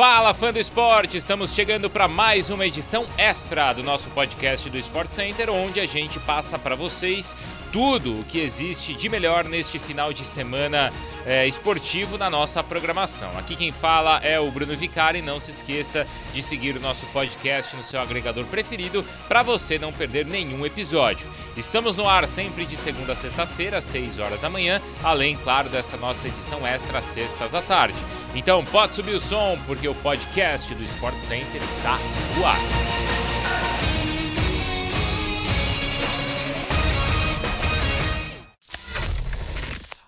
Fala, fã do esporte! Estamos chegando para mais uma edição extra do nosso podcast do Sport Center, onde a gente passa para vocês tudo o que existe de melhor neste final de semana é, esportivo na nossa programação. Aqui quem fala é o Bruno Vicari. Não se esqueça de seguir o nosso podcast no seu agregador preferido para você não perder nenhum episódio. Estamos no ar sempre de segunda a sexta-feira, às 6 horas da manhã, além, claro, dessa nossa edição extra às sextas à tarde. Então pode subir o som, porque o podcast do Sport Center está no ar.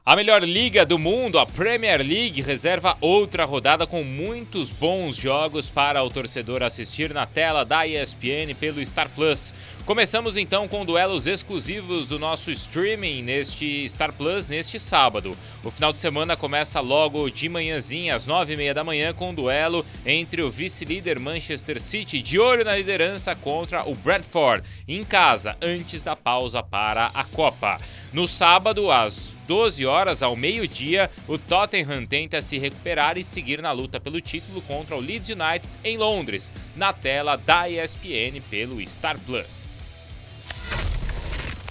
A melhor liga do mundo, a Premier League, reserva outra rodada com muitos bons jogos para o torcedor assistir na tela da ESPN pelo Star Plus. Começamos então com duelos exclusivos do nosso streaming neste Star Plus neste sábado. O final de semana começa logo de manhãzinha, às nove e meia da manhã, com um duelo entre o vice-líder Manchester City, de olho na liderança, contra o Bradford, em casa, antes da pausa para a Copa. No sábado, às 12 horas, ao meio-dia, o Tottenham tenta se recuperar e seguir na luta pelo título contra o Leeds United em Londres, na tela da ESPN pelo Star Plus.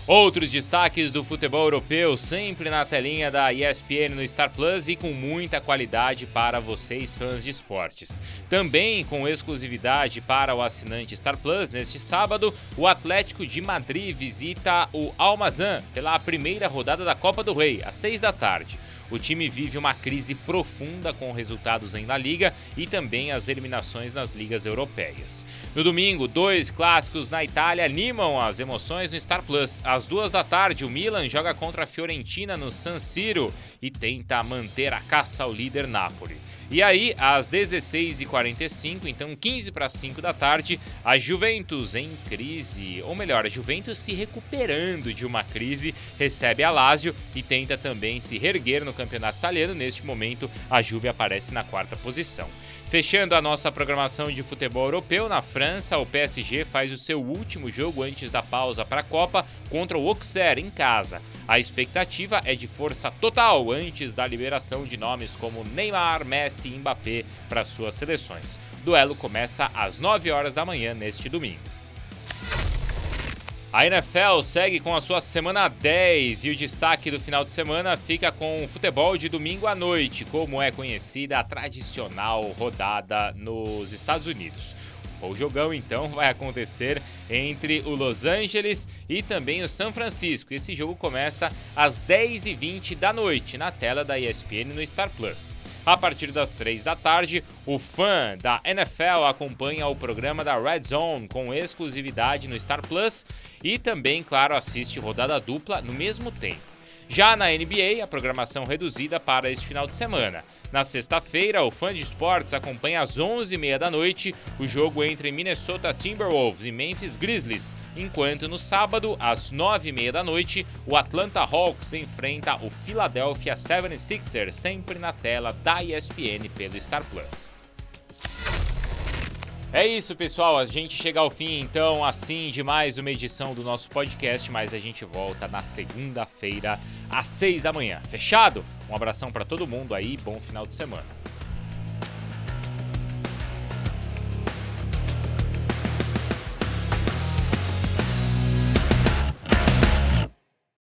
Outros destaques do futebol europeu, sempre na telinha da ESPN no Star Plus e com muita qualidade para vocês fãs de esportes. Também com exclusividade para o assinante Star Plus, neste sábado, o Atlético de Madrid visita o Almazan pela primeira rodada da Copa do Rei, às 6 da tarde. O time vive uma crise profunda com resultados em La Liga e também as eliminações nas ligas europeias. No domingo, dois clássicos na Itália animam as emoções no Star Plus. Às duas da tarde, o Milan joga contra a Fiorentina no San Siro e tenta manter a caça ao líder Napoli. E aí, às 16h45, então 15 para 5 da tarde, a Juventus em crise, ou melhor, a Juventus se recuperando de uma crise, recebe a Lazio e tenta também se reerguer no campeonato italiano. Neste momento, a Juve aparece na quarta posição. Fechando a nossa programação de futebol europeu, na França, o PSG faz o seu último jogo antes da pausa para a Copa contra o Auxerre em casa. A expectativa é de força total antes da liberação de nomes como Neymar, Messi e Mbappé para suas seleções. O duelo começa às 9 horas da manhã neste domingo. A NFL segue com a sua semana 10 e o destaque do final de semana fica com o futebol de domingo à noite, como é conhecida a tradicional rodada nos Estados Unidos. O jogão então vai acontecer entre o Los Angeles e também o São Francisco. Esse jogo começa às 10h20 da noite na tela da ESPN no Star Plus. A partir das 3 da tarde, o fã da NFL acompanha o programa da Red Zone com exclusividade no Star Plus e também, claro, assiste rodada dupla no mesmo tempo. Já na NBA, a programação reduzida para este final de semana. Na sexta-feira, o fã de esportes acompanha às 11h30 da noite o jogo entre Minnesota Timberwolves e Memphis Grizzlies, enquanto no sábado, às 9h30 da noite, o Atlanta Hawks enfrenta o Philadelphia 76ers, sempre na tela da ESPN pelo Star Plus. É isso, pessoal. A gente chega ao fim, então, assim, de mais uma edição do nosso podcast, mas a gente volta na segunda-feira, às seis da manhã. Fechado? Um abração para todo mundo aí, bom final de semana.